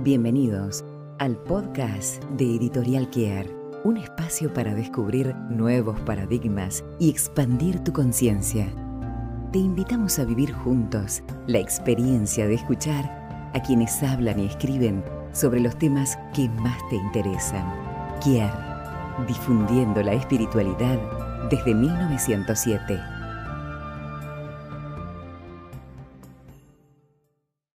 Bienvenidos al podcast de Editorial Kier, un espacio para descubrir nuevos paradigmas y expandir tu conciencia. Te invitamos a vivir juntos la experiencia de escuchar a quienes hablan y escriben sobre los temas que más te interesan. Kier, difundiendo la espiritualidad desde 1907.